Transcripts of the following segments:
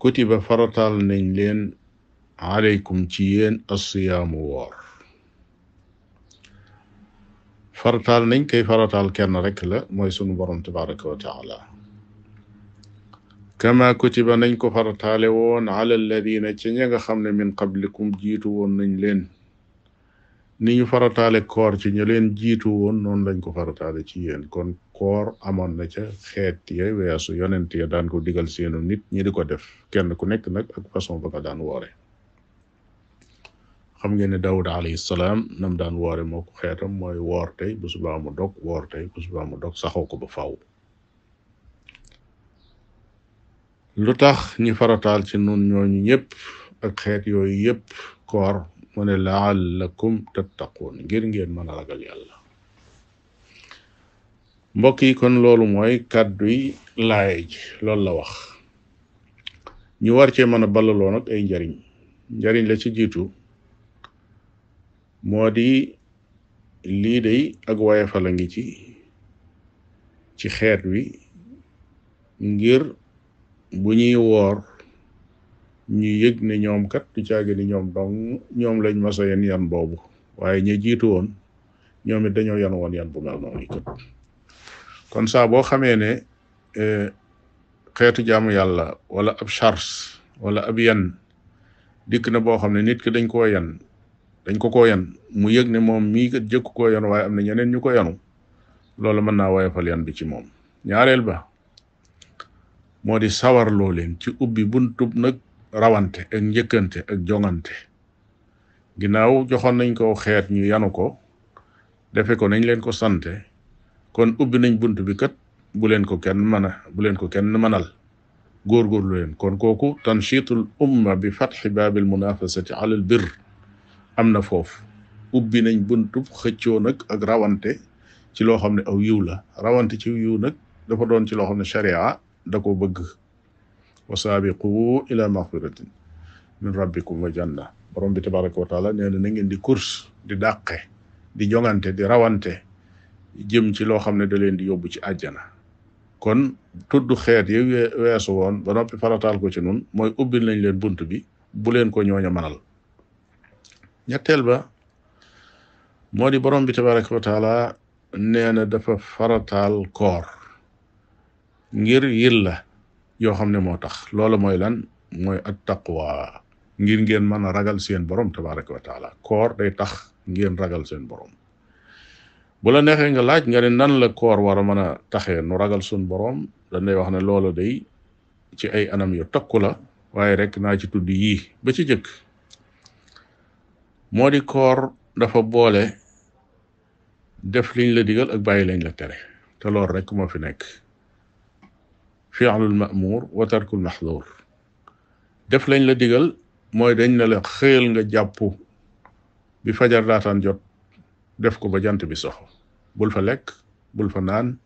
kutiba farataal nañ leen aleykum ci yéen assiyaamu woor farataal nañ kay farataal kenn rek la mooy sunu borom tabaraka wa taala kama kutiba nañ ko farataale woon ala alladina ci ña nga xam ne min qablikum jiitu woon nañ leen ni ñu farataale koor ci ña leen jiitu woon noonu lañ ko farataale ci yéen kon koor amoon na ca xeet ya weesu yonent ya daan ko digal seenu nit ñi di ko def kenn ku nekk nag ak façon ba nga daan woore xam ngeen ne Daawuda alayhi salaam nam daan woore moo ko xeetam mooy woor tey bu subaa mu dog woor tey bu subaa mu dog saxoo ko ba faw lu tax ñi farataal ci nun ñooñu ñëpp ak xeet yooyu yëpp koor mu ne laallakum tattaquun ngir ngeen mën a ragal yàlla mbokk yi kon loolu mooy kàddu yi laay ji loolu la wax ñu war cee mën a ballaloo nag ay njariñ njariñ la ci jiitu moo di lii day ak waye fa la ngi ci ci xeet wi ngir bu ñuy woor ñu yëg ne ñoom kat du caagi ni ñoom dong ñoom lañ masa yan yan boobu waaye ña jiitu woon ñoom it dañoo yan woon yan bu mel noonu kat kon saa boo xamee ne eh, xeetu jaamu yàlla wala ab charge wala ab yan dikk na boo xam ne nit ki dañ koo yan dañ ko koo yan mu yëg ne moom mii kat jëkk koo yan waaye am na ñeneen ñu ko yanu loolu mën naa woyofal yan bi ci moom ñaareel ba moo di sawarloo leen ci ubbi buntub nag rawante ak njëkkante ak jongante ginnaaw joxoon nañ ko xeet ñu yanu ko defe ko nañ leen ko sante kon ubbi nañ bunt bi kat bu leen ko kenn mën a bu leen ko kenn mënal góorgóorlu leen kon kooku tanchitul umma bi fatxi baabil munafasati alal bir am na foofu ubbi nañ buntu xëccoo nag ak rawante ci loo xam ne aw yiw la rawante ci yiw nag dafa doon ci loo xam ne sharia da ko bëgg wa saabiqu ila maxfiratin min rabbikum wa janna borom bi tabaraka wa taala nee na na ngeen di course di dàqe di jongante di rawante jëm ci loo xam ne da leen di yóbbu ci àjjana kon tudd xeet yi weesu woon ba noppi farataal ko ci nun mooy ubbil nañ leen bunt bi bu leen ko ñooña manal ñetteel ba moo di borom bi tabaraka wa taala nee na dafa farataal koor ngir yilla yoo xam ne moo tax loolu mooy lan mooy at taqwa ngir ngeen mën a ragal seen borom tabaraka wa taala koor day tax ngeen ragal seen borom bu la neexee nga laaj nga ne nan la koor war a mën a taxee nu ragal suñ boroom dañ lay wax ne loolu day ci ay anam yu takku la waaye rek naa ci tudd yii ba ci jëkk moo di koor dafa boole def liñ la digal ak bàyyi lañ la tere te loolu rek moo fi nekk fi'lul ma'mur wa tarkul mahdur def lañ la digal mooy dañ ne la xëyal nga jàpp bi fajar daataan jot def ko ba jant bi sox bul fa lekk bul fa naan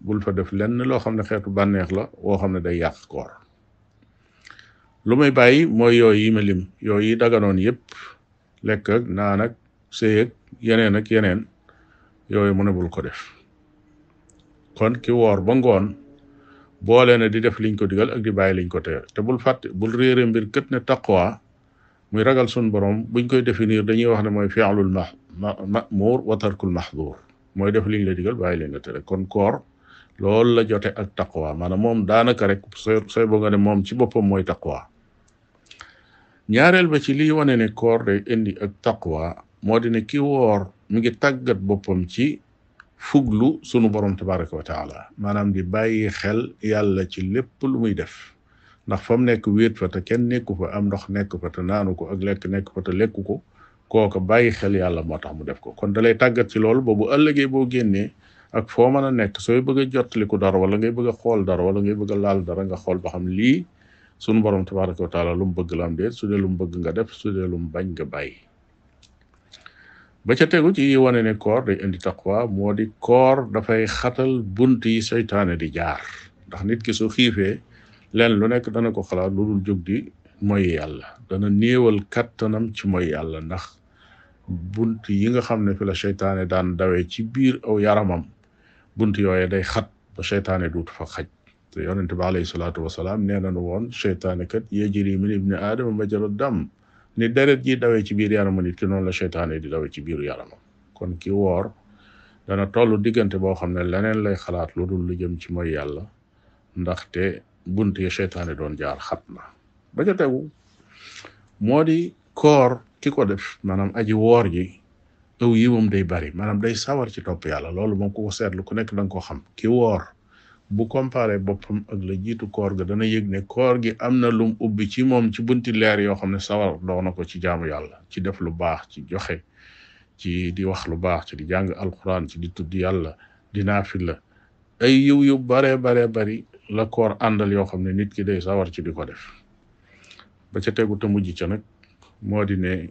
bul fa def lenn loo xam ne xeetu bànneex la woo xam ne day yàq koor lu may bàyyi mooy yooyu yi ma lim yooyu yi daganoon yépp lekk ak naan ak sëy ak yeneen ak yeneen yooyu mu ne bul ko def kon ki woor ba ngoon boole na di def liñ ko digal ak di bàyyi liñ ko tere te bul fàtte bul réere mbir kët ne taqwa muy ragal sun borom buñ koy définir dañuy wax ne mooy fi'lul ma ma'mur wa tarkul mahdur mooy def liñ la digal bàyyi liñ la tere kon koor loolu la jote ak taqwa maanaam moom daanaka rek sooy sooy boo nga ne moom ci boppam mooy taqwa ñaareel ba ci liy wane ne koor day indi ak taqwa moo di ne ki woor mi ngi tàggat boppam ci fuglu sunu borom tabaraka wa taala maanaam di bàyyi xel yàlla ci lépp lu muy def ndax fa mu nekk wéet fa te kenn nekku fa am ndox nekk fa te naanu ko ak lekk nekk fa te lekku ko kooka bàyyi xel yàlla moo tax mu def ko kon dalay tàggat ci loolu ba bu ëllëgee boo génnee ak foo mën a nekk sooy bëgg a jottaliku dara wala ngay bëgg a xool dara wala ngay bëgg a laal dara nga xool ba xam lii sunu borom tabaraka wa taala lu mu bëgg la am déet su dee lu mu bëgg nga def su dee lu mu bañ nga bàyyi ba ca tegu ci yi wane ne koor day indi taqwa moo di koor dafay xatal bunt yi seytaane di jaar ndax nit ki su xiifee leen lu nekk dana ko xalaat lu dul jóg di mooy yàlla dana néewal kattanam ci mooy yàlla ndax bunt yi nga xam ne fi la seytaane daan dawee ci biir aw yaramam bunt yooye day xat ba seytaane duutu fa xaj te yonent bi alayhi salaatu wasalaam nee nañu woon seytaane kat yajri min ibni aadama majra dam ni deret ji dawee ci biir yaramu nit ki noonu la seytaane di dawee ci biiru yaramam kon ki woor dana toll diggante boo xam ne leneen lay xalaat lu dul lu jëm ci mooy yàlla ndaxte bunt ya seytaane doon jaar xat na ba ca tegu moo di koor ki ko def maanaam aji woor ji aw yi moom day bari maanaam day sawar ci topp yàlla loolu moom ku ko seetlu ku nekk da nga ko xam ki woor bu comparé boppam ak la jiitu koor ga dana yëg ne koor gi am na lum ubbi ci moom ci bunti leer yoo xam ne sawar dox na ko ci jaamu yàlla ci def lu baax ci joxe ci di wax lu baax ci di jàng alquran ci di tudd yàlla di naafila ay yiw yu baree baree bari la koor àndal yoo xam ne nit ki day sawar ci di ko def ba ca tegu te mujj ca nag moo di ne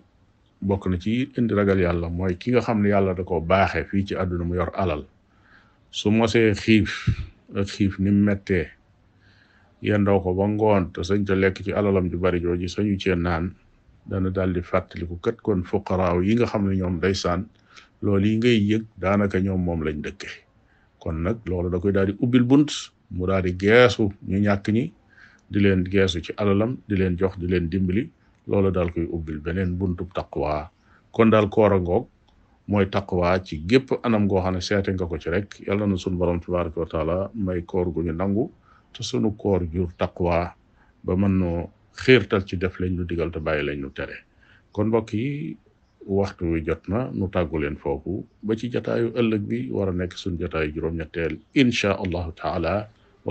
bokk na ci indi ragal yàlla mooy ki nga xam ne yàlla da ko baaxee fii ci àdduna mu yor alal su mosee xiif ak xiif ni mettee yendoo ko ba ngoon te sañ te lekk ci alalam ju bari jooju sañu cee naan dana daal di fàttaliku kat kon fuqaraaw yi nga xam ne ñoom day saan loolu yi ngay yëg daanaka ñoom moom lañ dëkke kon nag loolu da koy daal di ubbil bunt mu daal di geesu ñu ñàkk ñi di leen geesu ci alalam di leen jox di leen dimbali loolu daal koy ubbil beneen buntu taqwa kon daal koor a ngoog mooy taqwa ci gépp anam goo xam ne seete nga ko ci rek yàlla na sunu borom tabaraka wa taala may koor gu ñu nangu te sunu koor jur taqwa ba mën noo xiirtal ci def lañ nu digal te bàyyi lañ nu tere kon mbokk yi waxtu wi jot na nu tàggu leen foofu ba ci jataayu ëllëg bi war a nekk suñ jataayu juróom-ñetteel inchaa allahu taala